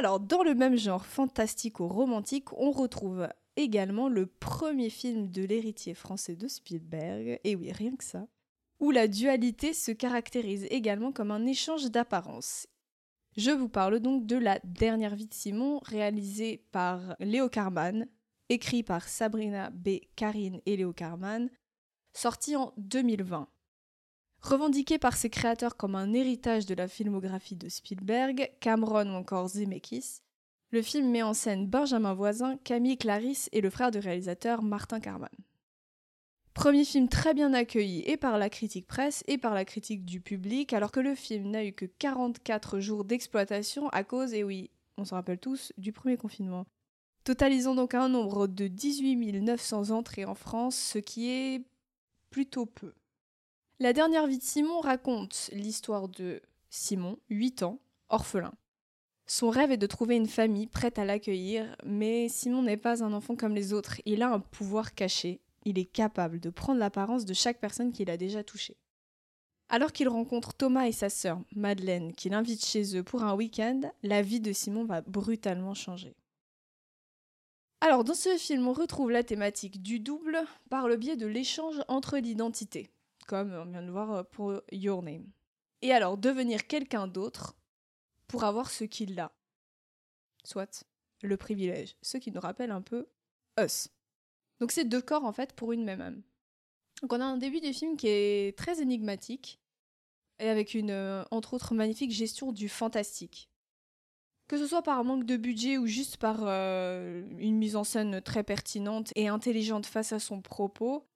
Alors, dans le même genre fantastico-romantique, on retrouve également le premier film de l'héritier français de Spielberg, et oui, rien que ça, où la dualité se caractérise également comme un échange d'apparence. Je vous parle donc de La dernière vie de Simon, réalisée par Léo Carman, écrit par Sabrina B. Karine et Léo Carman, sorti en 2020. Revendiqué par ses créateurs comme un héritage de la filmographie de Spielberg, Cameron ou encore Zemeckis, le film met en scène Benjamin Voisin, Camille Clarisse et le frère du réalisateur Martin Carman. Premier film très bien accueilli et par la critique presse et par la critique du public, alors que le film n'a eu que 44 jours d'exploitation à cause, et oui, on s'en rappelle tous, du premier confinement. Totalisant donc un nombre de 18 900 entrées en France, ce qui est plutôt peu. La dernière vie de Simon raconte l'histoire de Simon, 8 ans, orphelin. Son rêve est de trouver une famille prête à l'accueillir, mais Simon n'est pas un enfant comme les autres. Il a un pouvoir caché. Il est capable de prendre l'apparence de chaque personne qu'il a déjà touchée. Alors qu'il rencontre Thomas et sa sœur, Madeleine, qui l'invitent chez eux pour un week-end, la vie de Simon va brutalement changer. Alors, dans ce film, on retrouve la thématique du double par le biais de l'échange entre l'identité comme on vient de voir euh, pour Your Name. Et alors, devenir quelqu'un d'autre pour avoir ce qu'il a. Soit le privilège, ce qui nous rappelle un peu Us. Donc c'est deux corps en fait pour une même âme. Donc on a un début du film qui est très énigmatique et avec une, euh, entre autres, magnifique gestion du fantastique. Que ce soit par manque de budget ou juste par euh, une mise en scène très pertinente et intelligente face à son propos,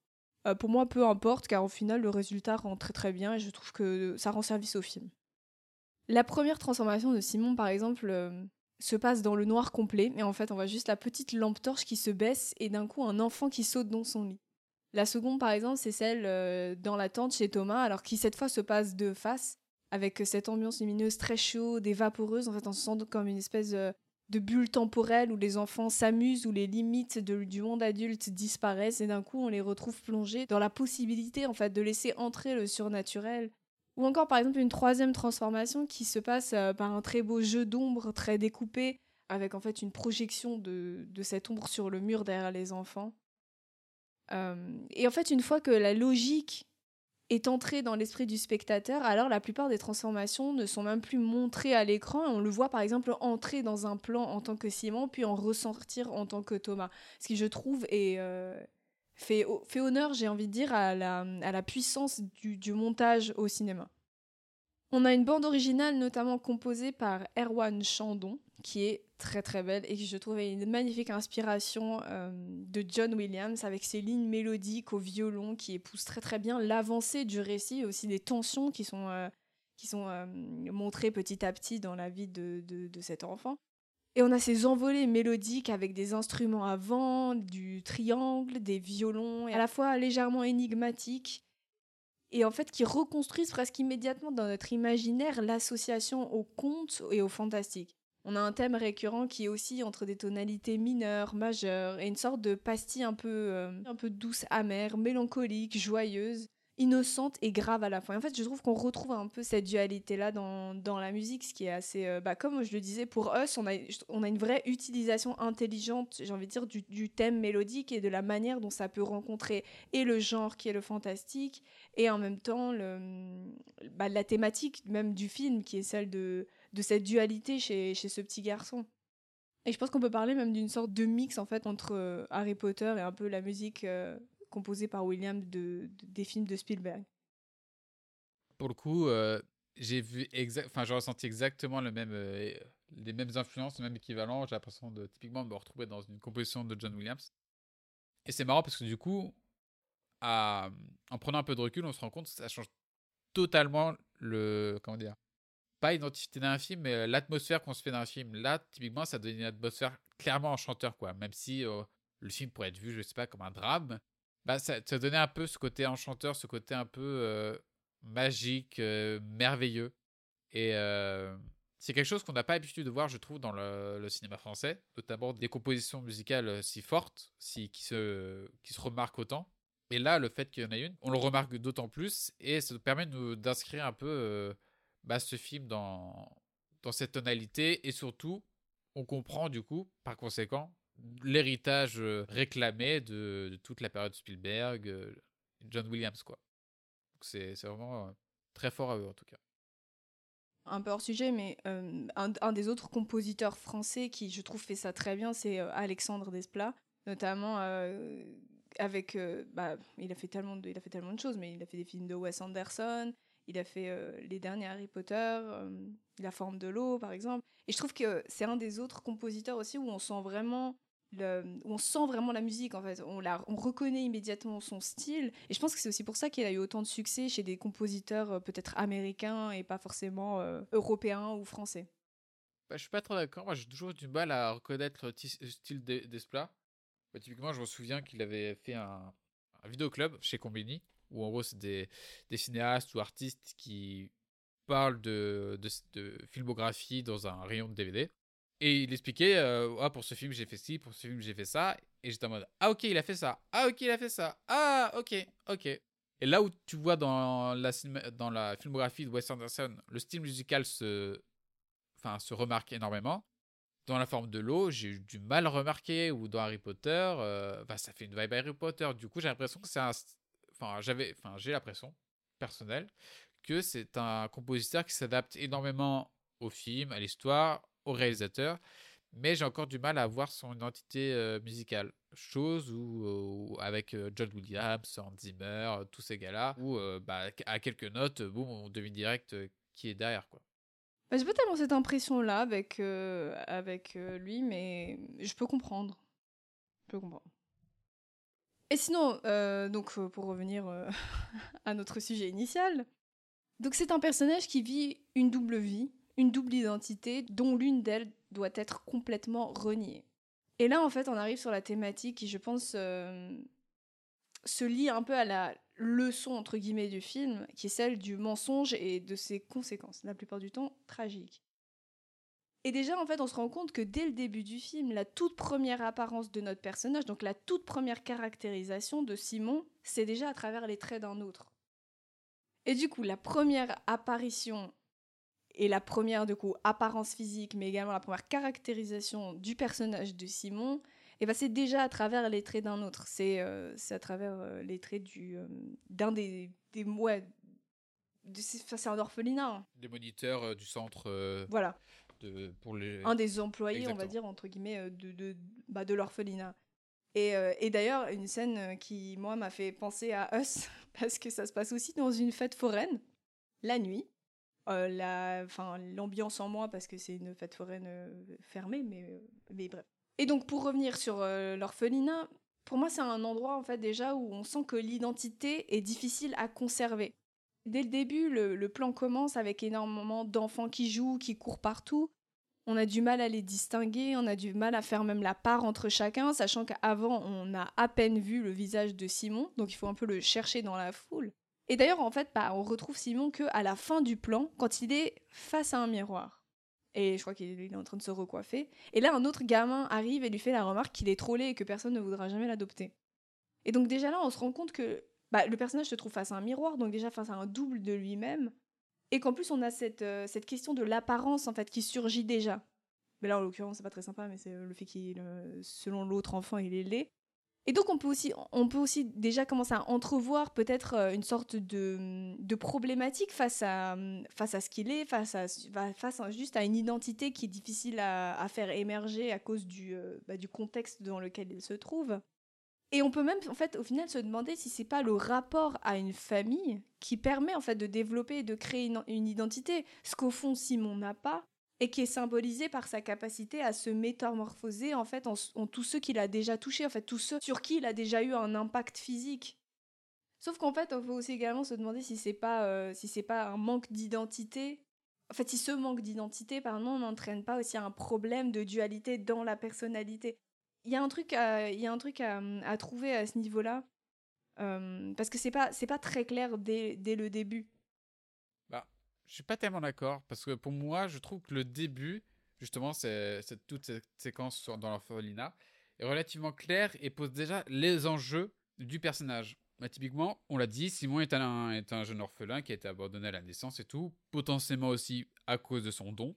euh, pour moi, peu importe, car au final, le résultat rend très très bien et je trouve que ça rend service au film. La première transformation de Simon, par exemple, euh, se passe dans le noir complet, mais en fait, on voit juste la petite lampe torche qui se baisse et d'un coup, un enfant qui saute dans son lit. La seconde, par exemple, c'est celle euh, dans la tente chez Thomas, alors qui cette fois se passe de face, avec cette ambiance lumineuse très chaude et vaporeuse. En fait, on se sent comme une espèce de bulles temporelles où les enfants s'amusent, où les limites du monde adulte disparaissent et d'un coup on les retrouve plongés dans la possibilité en fait de laisser entrer le surnaturel. Ou encore par exemple une troisième transformation qui se passe euh, par un très beau jeu d'ombre très découpé avec en fait une projection de, cette ombre sur le mur derrière les enfants. Euh, et en fait une fois que la logique est entré dans l'esprit du spectateur, alors la plupart des transformations ne sont même plus montrées à l'écran. On le voit par exemple entrer dans un plan en tant que Simon, puis en ressortir en tant que Thomas. Ce qui, je trouve, est, euh, fait, honneur, j'ai envie de dire, à la, puissance du, montage au cinéma. On a une bande originale notamment composée par Erwan Chandon, qui est très très belle et que je trouvais une magnifique inspiration euh, de John Williams avec ses lignes mélodiques au violon qui épousent très très bien l'avancée du récit et aussi des tensions qui sont, euh, qui sont euh, montrées petit à petit dans la vie de, de, de, cet enfant. Et on a ces envolées mélodiques avec des instruments à vent, du triangle, des violons, à la fois légèrement énigmatiques et en fait qui reconstruisent presque immédiatement dans notre imaginaire l'association au conte et au fantastique. On a un thème récurrent qui est aussi entre des tonalités mineures, majeures, et une sorte de pastille un peu, euh, un peu douce, amère, mélancolique, joyeuse, innocente et grave à la fois. en fait, je trouve qu'on retrouve un peu cette dualité-là dans, dans, la musique, ce qui est assez... Euh, bah, comme je le disais, pour Us, on a, on a une vraie utilisation intelligente, j'ai envie de dire, du, du, thème mélodique et de la manière dont ça peut rencontrer et le genre qui est le fantastique, et en même temps le, bah, la thématique même du film, qui est celle de de cette dualité chez, chez ce petit garçon. Et je pense qu'on peut parler même d'une sorte de mix en fait entre euh, Harry Potter et un peu la musique euh, composée par William de, des films de Spielberg. Pour le coup, euh, j'ai vu exact, enfin j'ai ressenti exactement le même, les mêmes influences, le même équivalent. J'ai l'impression de typiquement me retrouver dans une composition de John Williams. Et c'est marrant parce que du coup, à, en prenant un peu de recul, on se rend compte que ça change totalement le comment dire pas l'identité d'un film, mais euh, l'atmosphère qu'on se fait d'un film. Là, typiquement, ça donne une atmosphère clairement enchanteur, quoi. Même si euh, le film pourrait être vu, je sais pas, comme un drame, bah, ça, ça donnait un peu ce côté enchanteur, ce côté un peu euh, magique, merveilleux. Et c'est quelque chose qu'on n'a pas l'habitude de voir, je trouve, dans le, cinéma français, notamment des compositions musicales si fortes, si, qui, se, qui se remarquent autant. Et là, le fait qu'il y en ait une, on le remarque d'autant plus, et ça nous permet d'inscrire un peu bah, ce film dans, dans cette tonalité et surtout on comprend du coup, par conséquent, l'héritage euh, réclamé de, toute la période Spielberg, euh, John Williams, quoi. C'est vraiment euh, très fort à eux, en tout cas. Un peu hors sujet, mais un, des autres compositeurs français qui, je trouve, fait ça très bien, c'est Alexandre Desplat, notamment avec... bah, il, a fait tellement de, il a fait tellement de choses, mais il a fait des films de Wes Anderson, il a fait les derniers Harry Potter, La forme de l'eau, par exemple. Et je trouve que c'est un des autres compositeurs aussi où on sent vraiment on sent vraiment la musique en fait, on, la, on reconnaît immédiatement son style. Et je pense que c'est aussi pour ça qu'il a eu autant de succès chez des compositeurs euh, peut-être américains et pas forcément euh, européens ou français. Bah, je suis pas trop d'accord. Moi, j'ai toujours du mal à reconnaître le style d'Esplat. Bah, typiquement, je me souviens qu'il avait fait un, un vidéoclub chez Combini, où en gros, c'est des, cinéastes ou artistes qui parlent de, de, filmographie dans un rayon de DVD. Et il expliquait, euh, ah, pour ce film j'ai fait ci, pour ce film j'ai fait ça. Et j'étais en mode, ah ok, il a fait ça. Ah ok, il a fait ça. Ah ok, ok. Et là où tu vois dans la, dans la filmographie de Wes Anderson, le style musical se, enfin, se remarque énormément. Dans la forme de l'eau, j'ai eu du mal à remarquer. Ou dans Harry Potter, euh, ça fait une vibe Harry Potter. Du coup, j'ai l'impression que c'est un. J'avais, enfin, j'ai l'impression, personnelle, que c'est un compositeur qui s'adapte énormément au film, à l'histoire, au réalisateur, mais j'ai encore du mal à voir son identité euh, musicale. Chose où, avec euh, John Williams, Hans Zimmer, tous ces gars-là, où euh, bah, à quelques notes, boum, on devine direct qui est derrière. quoi. Bah, j'ai pas tellement cette impression-là avec, avec lui, mais je peux comprendre. Je peux comprendre. Et sinon, donc pour revenir à notre sujet initial, donc c'est un personnage qui vit une double vie une double identité dont l'une d'elles doit être complètement reniée. Et là, en fait, on arrive sur la thématique qui, je pense, euh, se lie un peu à la leçon, entre guillemets, du film, qui est celle du mensonge et de ses conséquences, la plupart du temps tragiques. Et déjà, en fait, on se rend compte que dès le début du film, la toute première apparence de notre personnage, donc la toute première caractérisation de Simon, c'est déjà à travers les traits d'un autre. Et du coup, la première apparition et la première, du coup, apparence physique, mais également la première caractérisation du personnage de Simon, eh ben, c'est déjà à travers les traits d'un autre. C'est euh, à travers euh, les traits du euh, d'un des, des ouais, c'est un orphelinat. Hein. Des moniteurs du centre. voilà. De, pour les... Un des employés, on va dire, entre guillemets, de, de, bah, de l'orphelinat. Et, et d'ailleurs, une scène qui, moi, m'a fait penser à Us, parce que ça se passe aussi dans une fête foraine, la nuit. Euh, la, l'ambiance en moins parce que c'est une fête foraine euh, fermée, mais, euh, mais bref. Et donc pour revenir sur l'orphelinat, pour moi c'est un endroit en fait déjà où on sent que l'identité est difficile à conserver. Dès le début, le, plan commence avec énormément d'enfants qui jouent, qui courent partout. On a du mal à les distinguer, on a du mal à faire même la part entre chacun, sachant qu'avant on a à peine vu le visage de Simon, donc il faut un peu le chercher dans la foule. Et d'ailleurs, en fait, bah, on retrouve Simon que à la fin du plan, quand il est face à un miroir. Et je crois qu'il est en train de se recoiffer. Et là, un autre gamin arrive et lui fait la remarque qu'il est trop laid et que personne ne voudra jamais l'adopter. Et donc déjà là, on se rend compte que bah, le personnage se trouve face à un miroir, donc déjà face à un double de lui-même. Et qu'en plus, on a cette, euh, cette question de l'apparence, en fait, qui surgit déjà. Mais là, en l'occurrence, c'est pas très sympa, mais c'est euh, le fait qu'il, euh, selon l'autre enfant, il est laid. Et donc on peut aussi, on peut aussi déjà commencer à entrevoir peut-être une sorte de, de, problématique face à, face à ce qu'il est, face, à, face juste à une identité qui est difficile à, faire émerger à cause du, bah, du contexte dans lequel il se trouve. Et on peut même en fait au final se demander si c'est pas le rapport à une famille qui permet en fait de développer et de créer une, identité, ce qu'au fond Simon n'a pas et qui est symbolisé par sa capacité à se métamorphoser en fait en, tous ceux qu'il a déjà touchés, en fait tous ceux sur qui il a déjà eu un impact physique. Sauf qu'en fait, on peut aussi également se demander si c'est pas euh, si c'est pas un manque d'identité. En fait, si ce manque d'identité, pardon, n'entraîne pas aussi un problème de dualité dans la personnalité. Il y a un truc à, y a un truc à, trouver à ce niveau-là, euh, parce que c'est pas c'est pas très clair dès, le début. Je suis pas tellement d'accord parce que pour moi, je trouve que le début, justement, c'est toute cette séquence dans l'orphelinat est relativement claire et pose déjà les enjeux du personnage. Bah, typiquement, on l'a dit, Simon est un, est un jeune orphelin qui a été abandonné à la naissance et tout, potentiellement aussi à cause de son don.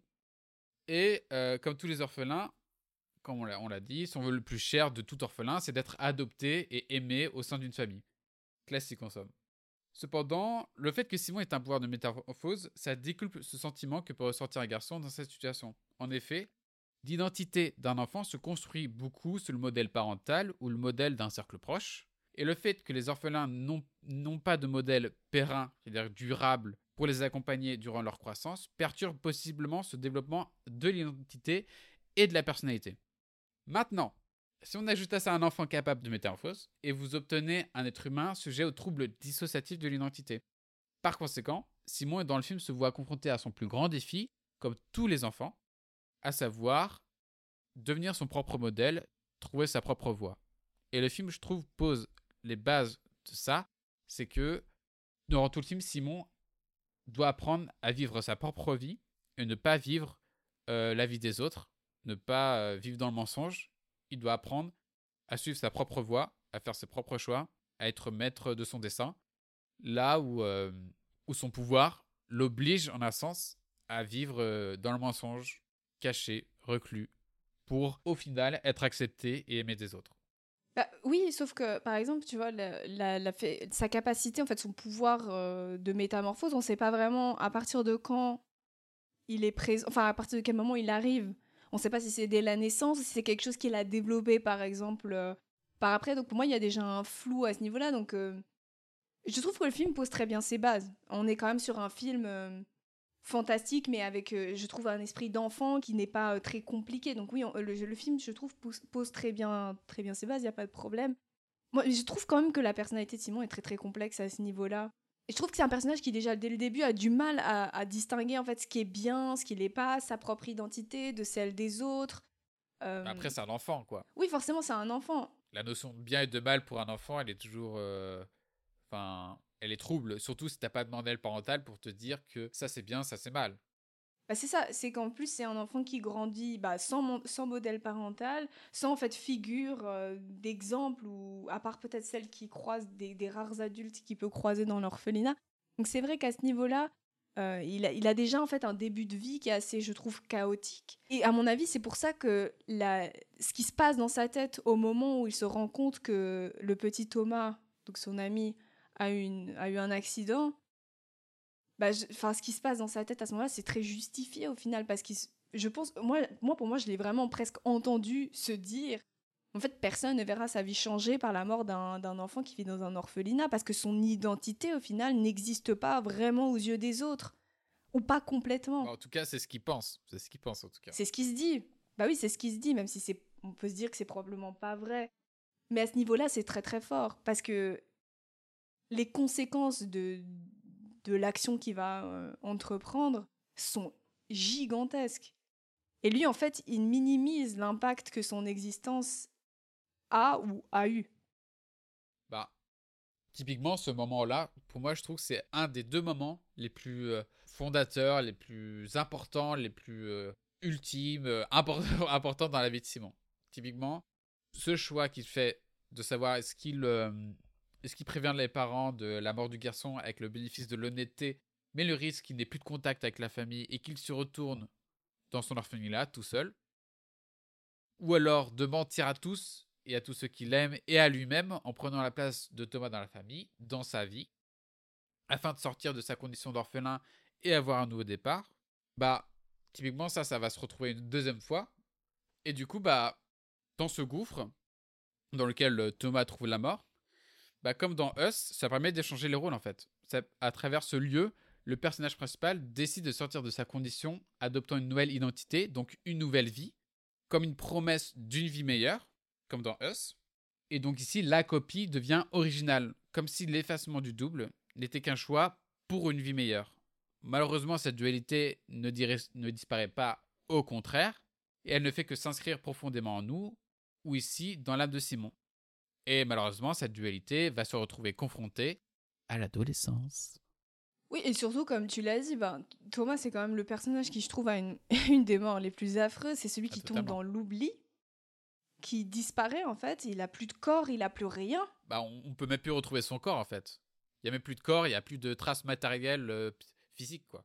Et euh, comme tous les orphelins, comme on l'a dit, son vœu le plus cher de tout orphelin, c'est d'être adopté et aimé au sein d'une famille. Classique en somme. Cependant, le fait que Simon ait un pouvoir de métamorphose, ça déculpe ce sentiment que peut ressentir un garçon dans cette situation. En effet, l'identité d'un enfant se construit beaucoup sur le modèle parental ou le modèle d'un cercle proche. Et le fait que les orphelins n'ont pas de modèle périn, c'est-à-dire durable, pour les accompagner durant leur croissance, perturbe possiblement ce développement de l'identité et de la personnalité. Maintenant, si on ajoute à ça un enfant capable de métamorphose, et vous obtenez un être humain sujet aux troubles dissociatifs de l'identité. Par conséquent, Simon dans le film se voit confronté à son plus grand défi, comme tous les enfants, à savoir devenir son propre modèle, trouver sa propre voie. Et le film, je trouve, pose les bases de ça, c'est que durant tout le film, Simon doit apprendre à vivre sa propre vie et ne pas vivre euh, la vie des autres, ne pas euh, vivre dans le mensonge. Il doit apprendre à suivre sa propre voie, à faire ses propres choix, à être maître de son dessin, là où, euh, où son pouvoir l'oblige en un sens à vivre dans le mensonge, caché, reclus, pour au final être accepté et aimé des autres. Bah, oui, sauf que, par exemple, tu vois, sa capacité, en fait, son pouvoir euh, de métamorphose, on ne sait pas vraiment à partir de quand il est présent, enfin, à partir de quel moment il arrive. On ne sait pas si c'est dès la naissance, si c'est quelque chose qu'il a développé, par exemple, euh, par après. Donc, pour moi, il y a déjà un flou à ce niveau-là. Donc, euh, je trouve que le film pose très bien ses bases. On est quand même sur un film fantastique, mais avec, euh, je trouve, un esprit d'enfant qui n'est pas euh, très compliqué. Donc oui, le, film, je trouve, pose, très, bien, très bien ses bases, il n'y a pas de problème. Moi, je trouve quand même que la personnalité de Simon est très très complexe à ce niveau-là. Je trouve que c'est un personnage qui déjà dès le début a du mal à, distinguer en fait ce qui est bien, ce qui n'est pas, sa propre identité de celle des autres. Euh, Après, c'est un enfant, quoi. Oui, forcément, c'est un enfant. La notion de bien et de mal pour un enfant, elle est toujours. Enfin, elle est trouble, surtout si t'as pas de modèle parental pour te dire que ça c'est bien, ça c'est mal. Bah c'est ça, c'est qu'en plus c'est un enfant qui grandit bah, sans, modèle parental, sans en fait figure euh, d'exemple, ou à part peut-être celle qui croise des, rares adultes qui peut croiser dans l'orphelinat. Donc c'est vrai qu'à ce niveau-là, euh, il, a, déjà en fait un début de vie qui est assez, je trouve, chaotique. Et à mon avis, c'est pour ça que ce qui se passe dans sa tête au moment où il se rend compte que le petit Thomas, donc son ami, a eu un accident, bah, enfin, ce qui se passe dans sa tête à ce moment-là, c'est très justifié au final, parce que je pense, moi, moi pour moi, je l'ai vraiment presque entendu se dire, en fait, personne ne verra sa vie changer par la mort d'un enfant qui vit dans un orphelinat, parce que son identité, au final, n'existe pas vraiment aux yeux des autres, ou pas complètement. Bah, en tout cas, c'est ce qu'il pense, c'est ce qu'il pense en tout cas. C'est ce qu'il se dit. Bah oui, c'est ce qu'il se dit, même si c'est, on peut se dire que c'est probablement pas vrai. Mais à ce niveau-là, c'est très très fort, parce que les conséquences de, de l'action qu'il va euh, entreprendre sont gigantesques. Et lui, en fait, il minimise l'impact que son existence a ou a eu. Bah, typiquement, ce moment-là, pour moi, je trouve que c'est un des deux moments les plus euh, fondateurs, les plus importants, les plus euh, ultimes, importants dans la vie de Simon. Typiquement, ce choix qu'il fait de savoir est-ce qu'il est-ce qu'il prévient les parents de la mort du garçon avec le bénéfice de l'honnêteté, mais le risque qu'il n'ait plus de contact avec la famille et qu'il se retourne dans son orphelinat tout seul Ou alors de mentir à tous et à tous ceux qu'il aime et à lui-même en prenant la place de Thomas dans la famille, dans sa vie, afin de sortir de sa condition d'orphelin et avoir un nouveau départ Bah, typiquement, ça, ça va se retrouver une deuxième fois. Et du coup, bah, dans ce gouffre, dans lequel euh, Thomas trouve la mort, bah, comme dans Us, ça permet d'échanger les rôles en fait. à travers ce lieu, le personnage principal décide de sortir de sa condition, adoptant une nouvelle identité, donc une nouvelle vie, comme une promesse d'une vie meilleure, comme dans Us. Et donc ici, la copie devient originale, comme si l'effacement du double n'était qu'un choix pour une vie meilleure. Malheureusement, cette dualité ne disparaît pas, au contraire, et elle ne fait que s'inscrire profondément en nous, ou ici dans l'âme de Simon. Et malheureusement, cette dualité va se retrouver confrontée à l'adolescence. Oui, et surtout, comme tu l'as dit, ben, Thomas, c'est quand même le personnage qui, je trouve, a une, une des morts les plus affreuses. C'est celui ah, qui tombe dans l'oubli, qui disparaît, en fait. Il a plus de corps, il a plus rien. Bah, on, on peut même plus retrouver son corps, en fait. Il y a même plus de corps, il y a plus de traces matérielles euh, physiques, quoi.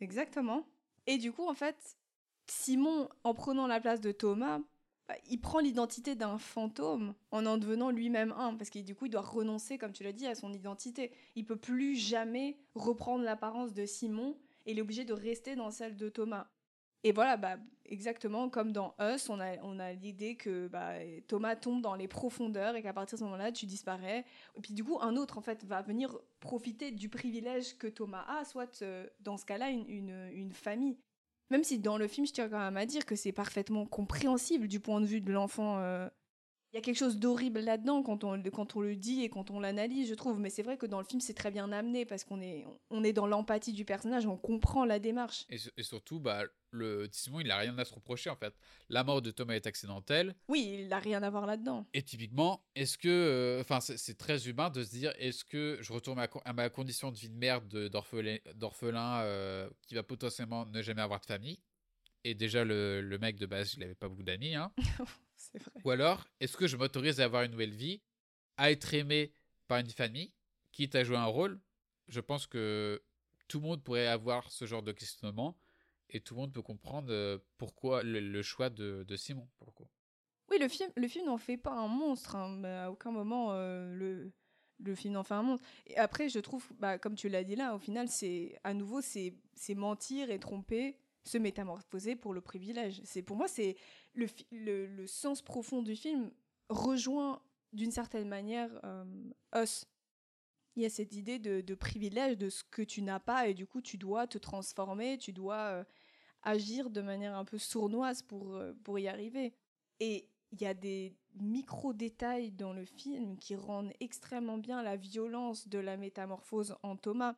Exactement. Et du coup, en fait, Simon, en prenant la place de Thomas, il prend l'identité d'un fantôme en en devenant lui-même un, parce que du coup, il doit renoncer, comme tu l'as dit, à son identité. Il peut plus jamais reprendre l'apparence de Simon, et il est obligé de rester dans celle de Thomas. Et voilà, bah, exactement comme dans Us, on a, on a l'idée que bah, Thomas tombe dans les profondeurs et qu'à partir de ce moment-là, tu disparais. Et puis du coup, un autre, en fait, va venir profiter du privilège que Thomas a, soit euh, dans ce cas-là, une, une, une famille. Même si dans le film, je tiens quand même à dire que c'est parfaitement compréhensible du point de vue de l'enfant. euh, y a quelque chose d'horrible là-dedans quand on, quand on le dit et quand on l'analyse, je trouve. Mais c'est vrai que dans le film, c'est très bien amené parce qu'on est, on est dans l'empathie du personnage, on comprend la démarche. Et, su- et surtout, bah, le Simon, il a rien à se reprocher en fait. La mort de Thomas est accidentelle. Oui, il n'a rien à voir là-dedans. Et typiquement, est-ce que. euh, Enfin, c'est c'est très humain de se dire est-ce que je retourne à, ma co- à ma condition de vie de merde de- d'orphelin d'orphelin, euh, qui va potentiellement ne jamais avoir de famille? Et déjà, le, le mec de base, il avait pas beaucoup d'amis. Hein. C'est vrai. Ou alors, est-ce que je m'autorise à avoir une nouvelle vie, à être aimé par une famille, quitte à jouer un rôle? Je pense que tout le monde pourrait avoir ce genre de questionnement et tout le monde peut comprendre euh, pourquoi le, le choix de, de Simon, pour le coup. Oui, le film, le film n'en fait pas un monstre, hein, mais à aucun moment euh, le, le film n'en fait un monstre. Et après, je trouve, bah, comme tu l'as dit là, au final, c'est à nouveau, c'est mentir et tromper, se métamorphoser pour le privilège. C'est pour moi, c'est le, sens profond du film rejoint d'une certaine manière euh, Us. Il y a cette idée de, de privilège, de ce que tu n'as pas, et du coup, tu dois te transformer, tu dois euh, agir de manière un peu sournoise pour, euh, pour y arriver. Et il y a des micro-détails dans le film qui rendent extrêmement bien la violence de la métamorphose en Thomas.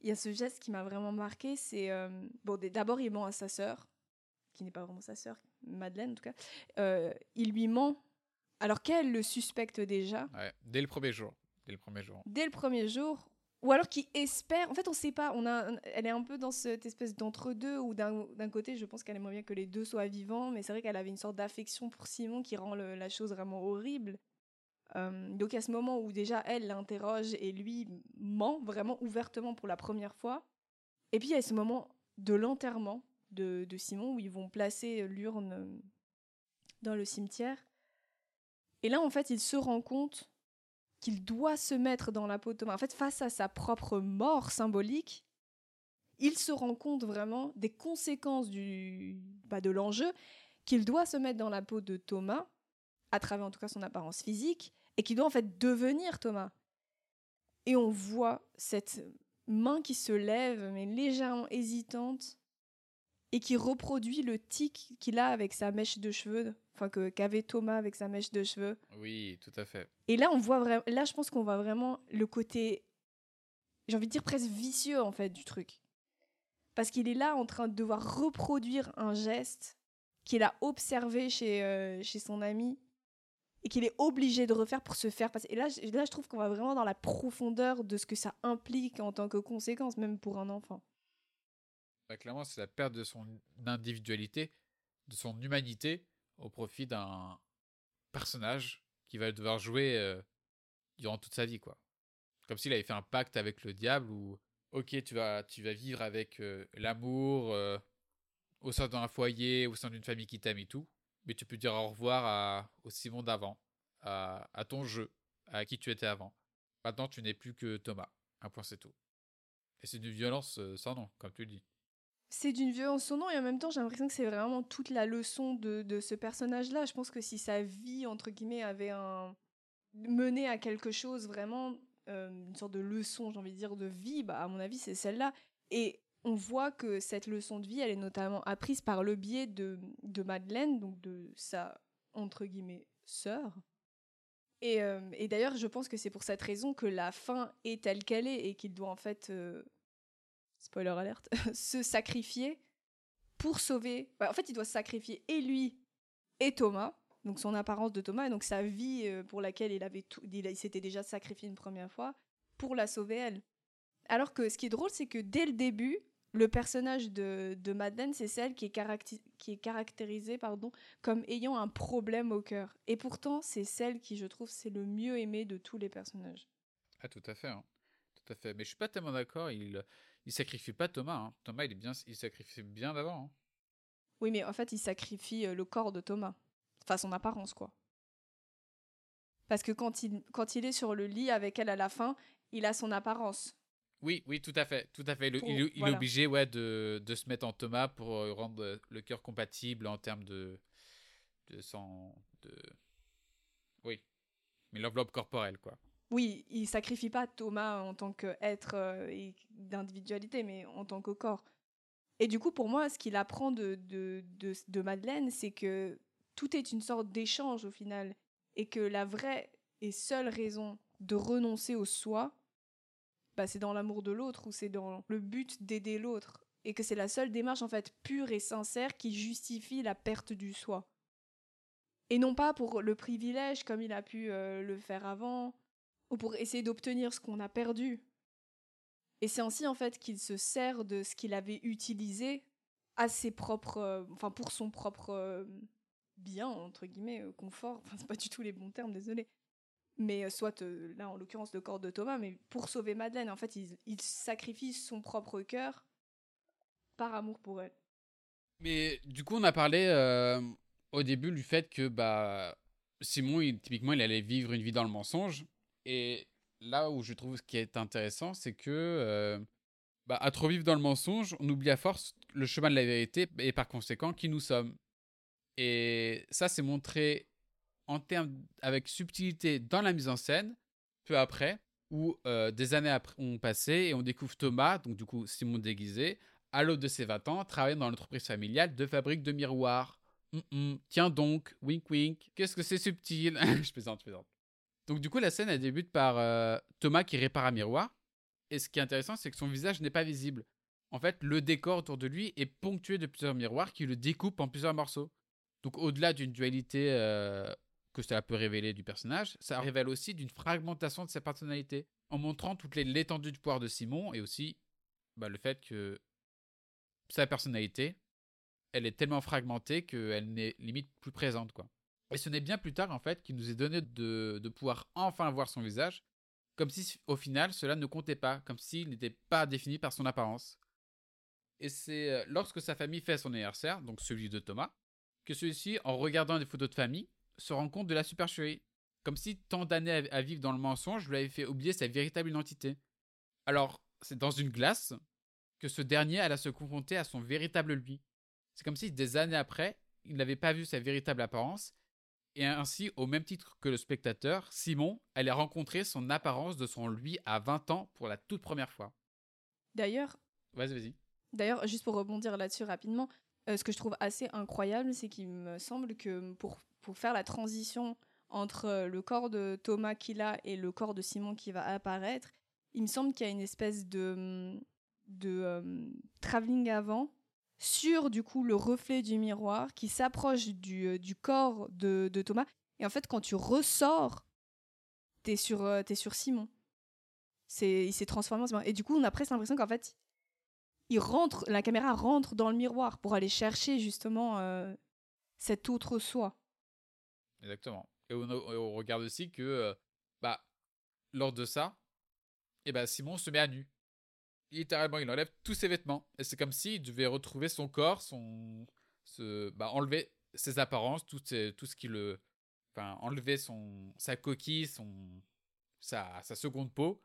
Il y a ce geste qui m'a vraiment marqué, c'est... euh, bon, d'abord, il ment à sa sœur, qui n'est pas vraiment sa sœur, Madeleine en tout cas. Euh, il lui ment, alors qu'elle le suspecte déjà, Ouais, dès le premier jour. Dès le premier jour. dès le premier jour, ou alors qui espère. En fait, on sait pas. On a, elle est un peu dans cette espèce d'entre-deux où d'un d'un côté, je pense qu'elle aimerait bien que les deux soient vivants, mais c'est vrai qu'elle avait une sorte d'affection pour Simon qui rend le- la chose vraiment horrible. Euh, donc à ce moment où déjà elle l'interroge et lui ment vraiment ouvertement pour la première fois. Et puis a ce moment de l'enterrement de, Simon où ils vont placer l'urne dans le cimetière. Et là, en fait, il se rend compte qu'il doit se mettre dans la peau de Thomas. En fait, face à sa propre mort symbolique, il se rend compte vraiment des conséquences du, bah, de l'enjeu, qu'il doit se mettre dans la peau de Thomas, à travers en tout cas son apparence physique, et qu'il doit en fait devenir Thomas. Et on voit cette main qui se lève, mais légèrement hésitante, et qui reproduit le tic qu'il a avec sa mèche de cheveux, enfin que qu'avait Thomas avec sa mèche de cheveux. Oui, tout à fait. Et là, on voit vraiment. Là, je pense qu'on voit vraiment le côté, j'ai envie de dire presque vicieux en fait du truc, parce qu'il est là en train de devoir reproduire un geste qu'il a observé chez euh, chez son ami et qu'il est obligé de refaire pour se faire passer. Et là, je- trouve qu'on va vraiment dans la profondeur de ce que ça implique en tant que conséquence, même pour un enfant. Bah, clairement, c'est la perte de son individualité, de son humanité, au profit d'un personnage qui va devoir jouer euh, durant toute sa vie, quoi. Comme s'il avait fait un pacte avec le diable où, ok, tu vas, tu vas vivre avec euh, l'amour euh, au sein d'un foyer, au sein d'une famille qui t'aime et tout, mais tu peux dire au revoir à, au Simon d'avant, à, ton jeu, à qui tu étais avant. Maintenant, tu n'es plus que Thomas. Un point, c'est tout. Et c'est une violence euh, sans nom, comme tu le dis. C'est d'une violence sans nom et en même temps j'ai l'impression que c'est vraiment toute la leçon de, de ce personnage-là. Je pense que si sa vie, entre guillemets, avait un... mené à quelque chose vraiment, euh, une sorte de leçon, j'ai envie de dire, de vie, bah, à mon avis c'est celle-là. Et on voit que cette leçon de vie, elle est notamment apprise par le biais de, de Madeleine, donc de sa, entre guillemets, sœur. Et, euh, et d'ailleurs, je pense que c'est pour cette raison que la fin est telle qu'elle est et qu'il doit en fait... euh, spoiler alerte, se sacrifier pour sauver. ouais, en fait, il doit se sacrifier et lui et Thomas, donc son apparence de Thomas, et donc sa vie euh, pour laquelle il avait tout, il, il s'était déjà sacrifié une première fois pour la sauver elle. Alors que ce qui est drôle, c'est que dès le début, le personnage de, de Madeleine, c'est celle qui est, caracti- qui est caractérisée pardon, comme ayant un problème au cœur. Et pourtant, c'est celle qui, je trouve, c'est le mieux aimé de tous les personnages. Ah, tout à fait. hein. Tout à fait. Mais je suis pas tellement d'accord. Il, il sacrifie pas Thomas. hein. Thomas, il est bien, il sacrifie bien d'avant. hein. Oui, mais en fait, il sacrifie euh, le corps de Thomas. Enfin, son apparence, quoi. Parce que quand il, quand il est sur le lit avec elle à la fin, il a son apparence. Oui, oui, tout à fait, tout à fait. il, il, est obligé, ouais, de, de, se mettre en Thomas pour euh, rendre le cœur compatible en termes de, de sang, de, oui, mais l'enveloppe corporelle, quoi. Oui, il sacrifie pas Thomas en tant qu'être euh, d'individualité, mais en tant que corps. Et du coup, pour moi, ce qu'il apprend de, de, de, de Madeleine, c'est que tout est une sorte d'échange au final, et que la vraie et seule raison de renoncer au soi, bah, c'est dans l'amour de l'autre ou c'est dans le but d'aider l'autre. Et que c'est la seule démarche en fait pure et sincère qui justifie la perte du soi. Et non pas pour le privilège comme il a pu euh, le faire avant, ou pour essayer d'obtenir ce qu'on a perdu. Et c'est ainsi en fait qu'il se sert de ce qu'il avait utilisé à ses propres, euh, enfin pour son propre euh, bien entre guillemets, confort. Enfin c'est pas du tout les bons termes, désolé mais euh, soit euh, là en l'occurrence le corps de Thomas, mais pour sauver Madeleine, en fait, il, sacrifie son propre cœur par amour pour elle. Mais du coup, on a parlé euh, au début du fait que bah Simon, typiquement, il allait vivre une vie dans le mensonge. Et là où je trouve ce qui est intéressant, c'est que bah, à trop vivre dans le mensonge, on oublie à force le chemin de la vérité et par conséquent qui nous sommes. Et ça, c'est montré en termes avec subtilité dans la mise en scène, peu après, où euh, des années après ont passé et on découvre Thomas, donc du coup Simon déguisé, à l'aube de ses 20 ans, travaillant dans l'entreprise familiale de fabrique de miroirs. Tiens donc, wink wink, qu'est-ce que c'est subtil? Je plaisante, je plaisante. Donc du coup la scène elle débute par euh, Thomas qui répare un miroir. Et ce qui est intéressant, c'est que son visage n'est pas visible. En fait, le décor autour de lui est ponctué de plusieurs miroirs qui le découpent en plusieurs morceaux. Donc au-delà d'une dualité euh, que cela peut révéler du personnage, ça révèle aussi d'une fragmentation de sa personnalité, en montrant toute l'étendue du pouvoir de Simon et aussi bah, le fait que sa personnalité, elle est tellement fragmentée qu'elle n'est limite plus présente. quoi. Et ce n'est bien plus tard en fait qu'il nous est donné de, de pouvoir enfin voir son visage, comme si au final cela ne comptait pas, comme s'il n'était pas défini par son apparence. Et c'est euh, lorsque sa famille fait son anniversaire, donc celui de Thomas, que celui-ci, en regardant des photos de famille, se rend compte de la supercherie. Comme si tant d'années à vivre dans le mensonge lui avait fait oublier sa véritable identité. Alors, c'est dans une glace que ce dernier allait se confronter à son véritable lui. C'est comme si des années après, il n'avait pas vu sa véritable apparence, et ainsi, au même titre que le spectateur, Simon allait rencontrer son apparence de son lui à 20 ans pour la toute première fois. D'ailleurs. Vas-y, vas-y. D'ailleurs, juste pour rebondir là-dessus rapidement, euh, ce que je trouve assez incroyable, c'est qu'il me semble que pour pour faire la transition entre euh, le corps de Thomas qu'il a et le corps de Simon qui va apparaître, il me semble qu'il y a une espèce de, mm, de euh, travelling avant sur du coup le reflet du miroir qui s'approche du, euh, du, corps de, de, Thomas. Et en fait, quand tu ressors, t'es sur, es sur Simon. Il s'est transformé en Simon. Et du coup, on a presque l'impression qu'en fait, il rentre, la caméra rentre dans le miroir pour aller chercher justement cet autre soi. Exactement. Et on, regarde aussi que, euh, bah, lors de ça, et eh bah, Simon se met à nu. Littéralement, il enlève tous ses vêtements. Et c'est comme s'il devait retrouver son corps, son, se, bah, enlever ses apparences, tout, tout ce qui le, enfin, enlever son, sa coquille, son, sa, sa seconde peau,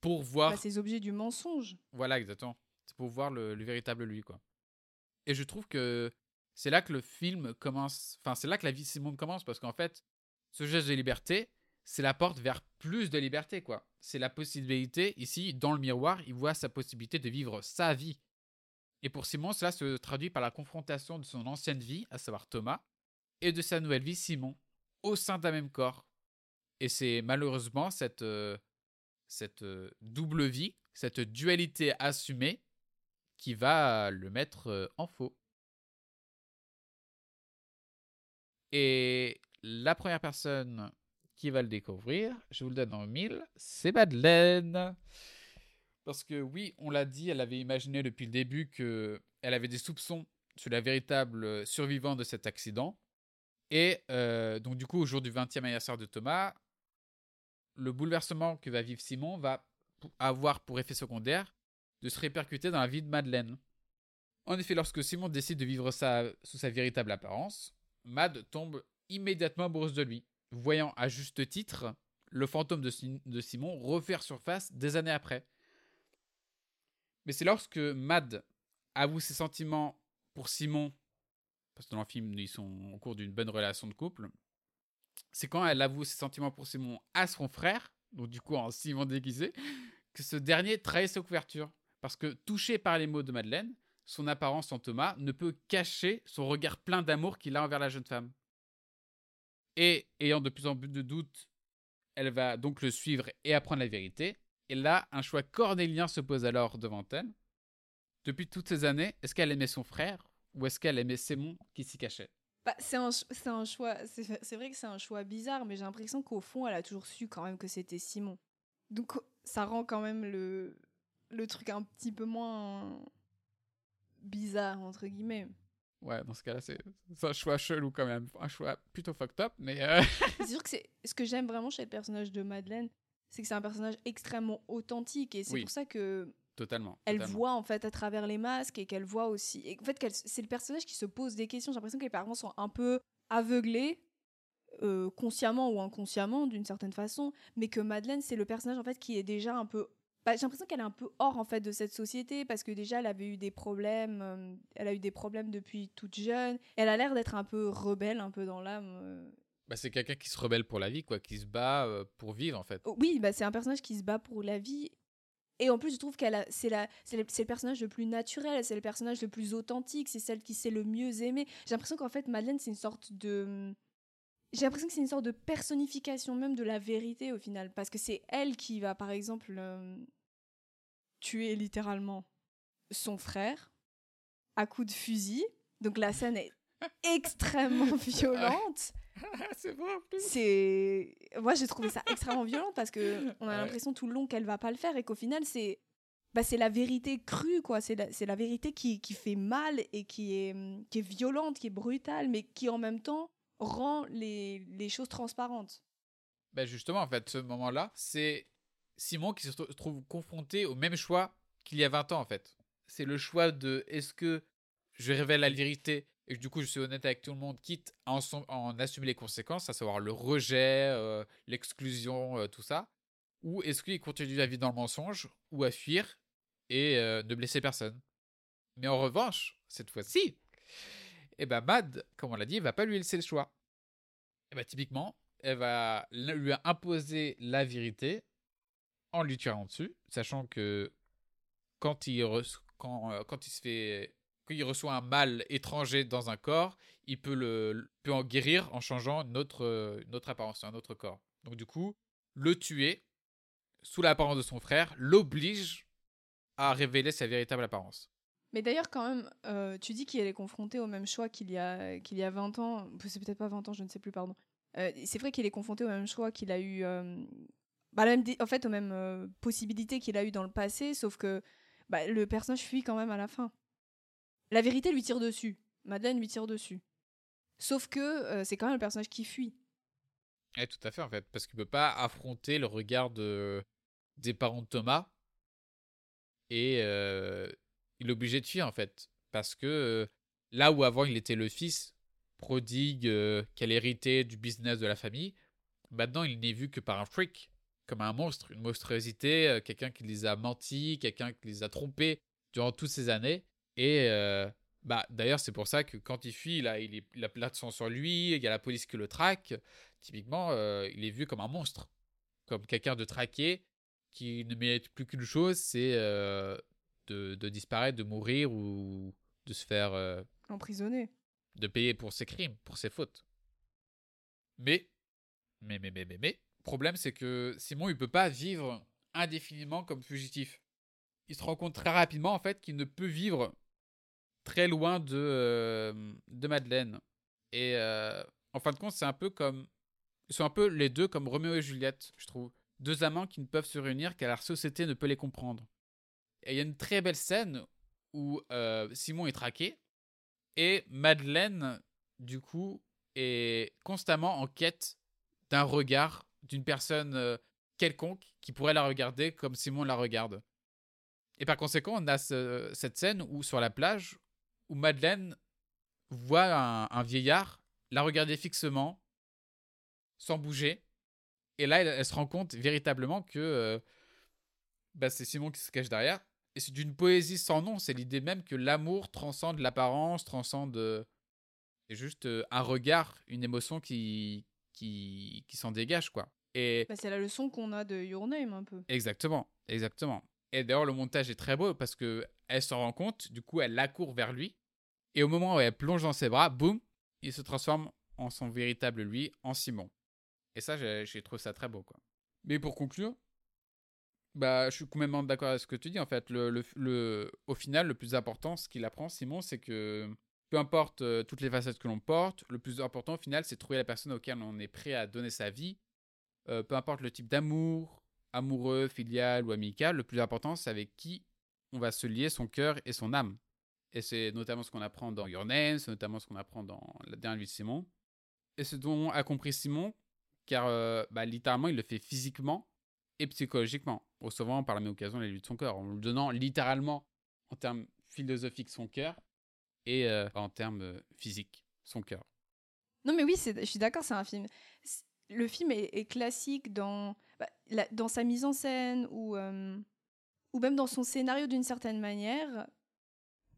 pour voir. Bah, ces objets du mensonge. Voilà, exactement. Pour voir le, le véritable lui, quoi. Et je trouve que c'est là que le film commence. Enfin, c'est là que la vie de Simon commence parce qu'en fait, ce geste de liberté, c'est la porte vers plus de liberté, quoi. C'est la possibilité, ici, dans le miroir, il voit sa possibilité de vivre sa vie. Et pour Simon, cela se traduit par la confrontation de son ancienne vie, à savoir Thomas, et de sa nouvelle vie, Simon, au sein d'un même corps. Et c'est malheureusement cette, euh, cette euh, double vie, cette dualité assumée, qui va le mettre en faux. Et la première personne qui va le découvrir, je vous le donne en mille, c'est Madeleine. Parce que oui, on l'a dit, elle avait imaginé depuis le début que elle avait des soupçons sur la véritable survivante de cet accident. Et donc du coup, au jour du 20e anniversaire de Thomas, le bouleversement que va vivre Simon va avoir pour effet secondaire de se répercuter dans la vie de Madeleine. En effet, lorsque Simon décide de vivre ça sous sa véritable apparence, Mad tombe immédiatement amoureuse de lui, voyant à juste titre le fantôme de, Simon refaire surface des années après. Mais c'est lorsque Mad avoue ses sentiments pour Simon, parce que dans le film, ils sont au cours d'une bonne relation de couple, c'est quand elle avoue ses sentiments pour Simon à son frère, donc du coup en Simon déguisé, que ce dernier trahit sa couverture. Parce que touché par les mots de Madeleine, son apparence en Thomas ne peut cacher son regard plein d'amour qu'il a envers la jeune femme. Et ayant de plus en plus de doutes, elle va donc le suivre et apprendre la vérité. Et là, un choix cornélien se pose alors devant elle. Depuis toutes ces années, est-ce qu'elle aimait son frère ou est-ce qu'elle aimait Simon qui s'y cachait? Bah, c'est un, un, choix, c'est vrai que c'est un choix bizarre, mais j'ai l'impression qu'au fond, elle a toujours su quand même que c'était Simon. Donc ça rend quand même le, le truc un petit peu moins bizarre, entre guillemets. Ouais, dans ce cas-là, c'est un choix chelou quand même. Un choix plutôt fucked up, mais. Euh, c'est sûr que ce que j'aime vraiment chez le personnage de Madeleine, c'est que c'est un personnage extrêmement authentique et c'est pour ça que Totalement. Elle voit en fait à travers les masques et qu'elle voit aussi. Et en fait, c'est le personnage qui se pose des questions. J'ai l'impression que les parents sont un peu aveuglés, euh, consciemment ou inconsciemment d'une certaine façon, mais que Madeleine, c'est le personnage en fait qui est déjà un peu. Bah, j'ai l'impression qu'elle est un peu hors en fait de cette société parce que déjà elle avait eu des problèmes, euh, elle a eu des problèmes depuis toute jeune. Elle a l'air d'être un peu rebelle, un peu dans l'âme. Euh. Bah, c'est quelqu'un qui se rebelle pour la vie, quoi, qui se bat pour vivre en fait. Oui, bah, c'est un personnage qui se bat pour la vie et en plus, je trouve qu'elle c'est la, c'est le, le, personnage le plus naturel, c'est le personnage le plus authentique, c'est celle qui sait le mieux aimer. J'ai l'impression qu'en fait, Madeleine, c'est une sorte de. J'ai l'impression que c'est une sorte de personnification même de la vérité au final, parce que c'est elle qui va, par exemple, euh, tuer littéralement son frère à coups de fusil. Donc la scène est extrêmement violente. c'est vrai en plus. C'est moi j'ai trouvé ça extrêmement violent parce que on a l'impression tout le long qu'elle va pas le faire et qu'au final c'est bah, c'est la vérité crue quoi, c'est la, la vérité qui, qui, fait mal et qui est qui est violente, qui est brutale mais qui en même temps rend les, les choses transparentes. Bah justement en fait, ce moment-là, c'est Simon qui se trouve confronté au même choix qu'il y a 20 ans en fait. C'est le choix de est-ce que je révèle la vérité et du coup je suis honnête avec tout le monde, quitte à en, assumer les conséquences, à savoir le rejet, euh, l'exclusion, euh, tout ça, ou est-ce qu'il continue à vivre dans le mensonge, ou à fuir et euh, ne blesser personne Mais en revanche, cette fois-ci, eh ben Mad, comme on l'a dit, elle va pas lui laisser le choix. Et eh ben typiquement, elle va lui imposer la vérité en lui tirant dessus, sachant que quand il, quand, quand il se fait reçoit un mal étranger dans un corps, il peut, le, peut en guérir en changeant notre, notre apparence, un autre corps. Donc du coup, le tuer sous l'apparence de son frère l'oblige à révéler sa véritable apparence. Mais d'ailleurs, quand même, euh, tu dis qu'il est confronté au même choix qu'il y a, qu'il y a 20 ans. C'est peut-être pas 20 ans, je ne sais plus, pardon. Euh, c'est vrai qu'il est confronté au même choix qu'il a eu. Euh, bah, en fait, aux mêmes possibilités qu'il a eu dans le passé, sauf que bah, le personnage fuit quand même à la fin. La vérité lui tire dessus. Madeleine lui tire dessus. Sauf que c'est quand même le personnage qui fuit. Eh, tout à fait, en fait. Parce qu'il ne peut pas affronter le regard de... des parents de Thomas. Et il est obligé de fuir, en fait. Parce que euh, là où avant il était le fils prodigue qui allait hériter du business de la famille, maintenant il n'est vu que par un freak, comme un monstre, une monstruosité, quelqu'un qui les a menti, quelqu'un qui les a trompés durant toutes ces années. Et euh, bah, d'ailleurs, c'est pour ça que quand il fuit, il, est, a plein de sang sur lui, il y a la police qui le traque. Typiquement, euh, il est vu comme un monstre, comme quelqu'un de traqué qui ne mérite plus qu'une chose, c'est euh, de, de, disparaître, de mourir ou de se faire emprisonner, de payer pour ses crimes, pour ses fautes. Mais, mais, mais, mais, mais, mais, problème, c'est que Simon, il peut pas vivre indéfiniment comme fugitif. Il se rend compte très rapidement en fait qu'il ne peut vivre très loin de, euh, de Madeleine. Et euh, en fin de compte, c'est un peu comme. Ils sont un peu les deux comme Roméo et Juliette, je trouve. Deux amants qui ne peuvent se réunir car la société ne peut les comprendre. Il y a une très belle scène où euh, Simon est traqué et Madeleine, du coup, est constamment en quête d'un regard d'une personne quelconque qui pourrait la regarder comme Simon la regarde. Et par conséquent, on a cette scène où sur la plage, où Madeleine voit un, vieillard la regarder fixement, sans bouger. Et là, elle, se rend compte véritablement que euh, bah, c'est Simon qui se cache derrière. Et c'est d'une poésie sans nom. C'est l'idée même que l'amour transcende l'apparence, transcende. Euh, c'est juste euh, un regard, une émotion qui, qui, qui s'en dégage, quoi. Et... Bah, c'est la leçon qu'on a de Your Name, un peu. Exactement, exactement. Et d'ailleurs, le montage est très beau parce que elle s'en rend compte, du coup, elle l'accourt vers lui. Et au moment où elle plonge dans ses bras, boum, il se transforme en son véritable lui, en Simon. Et ça, j'ai trouvé ça très beau, quoi. Mais pour conclure, bah, je suis complètement d'accord avec ce que tu dis. En fait, le, le, au final, le plus important, ce qu'il apprend, Simon, c'est que peu importe euh, toutes les facettes que l'on porte, le plus important au final, c'est trouver la personne auquel on est prêt à donner sa vie. Euh, peu importe le type d'amour, amoureux, filial ou amical, le plus important, c'est avec qui on va se lier son cœur et son âme. Et c'est notamment ce qu'on apprend dans Your Name, c'est notamment ce qu'on apprend dans la dernière vie de Simon. Et ce dont a compris Simon, car euh, bah, littéralement, il le fait physiquement et psychologiquement, recevant par la même occasion les luttes de son cœur, en lui donnant littéralement, en termes philosophiques, son cœur, et euh, en termes euh, physiques, son cœur. Non mais oui, je suis d'accord, c'est un film. Le film est, classique dans, bah, dans sa mise en scène ou, ou même dans son scénario d'une certaine manière,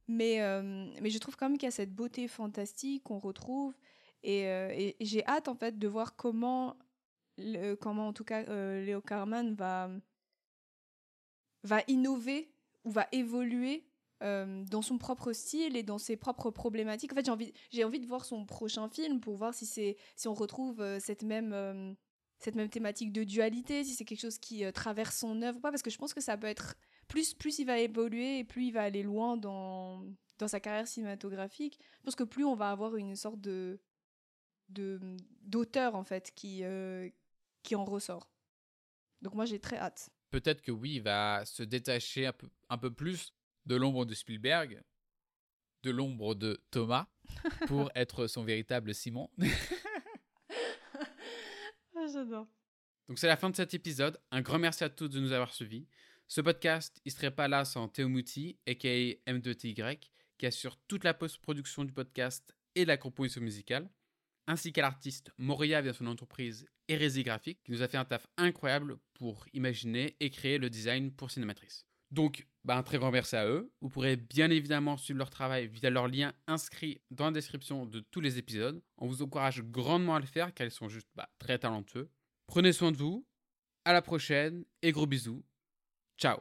mais, mais je trouve quand même qu'il y a cette beauté fantastique qu'on retrouve. Et, j'ai hâte en fait de voir comment comment en tout cas euh, Léo Carman va, va innover ou va évoluer euh, dans son propre style et dans ses propres problématiques. En fait, j'ai envie, j'ai envie de voir son prochain film pour voir si, c'est, si on retrouve euh, cette, même, cette même thématique de dualité, si c'est quelque chose qui traverse son œuvre ou pas, parce que je pense que ça peut être... Plus, plus il va évoluer et plus il va aller loin dans, dans sa carrière cinématographique, je pense que plus on va avoir une sorte de d'auteur en fait qui, qui en ressort. Donc moi j'ai très hâte. Peut-être que oui, il va se détacher un peu, un peu plus de l'ombre de Spielberg, de l'ombre de Thomas, pour être son véritable Simon. Ah, j'adore. Donc c'est la fin de cet épisode. Un grand merci à tous de nous avoir suivis. Ce podcast, il serait pas là sans Théo Mouti, aka M2TY, qui assure toute la post-production du podcast et la composition musicale ainsi qu'à l'artiste Moria via son entreprise Hérésie Graphique, qui nous a fait un taf incroyable pour imaginer et créer le design pour Cinématrice. Donc, bah, un très grand merci à eux. Vous pourrez bien évidemment suivre leur travail via leur lien inscrit dans la description de tous les épisodes. On vous encourage grandement à le faire car ils sont juste bah, très talentueux. Prenez soin de vous, à la prochaine et gros bisous. Ciao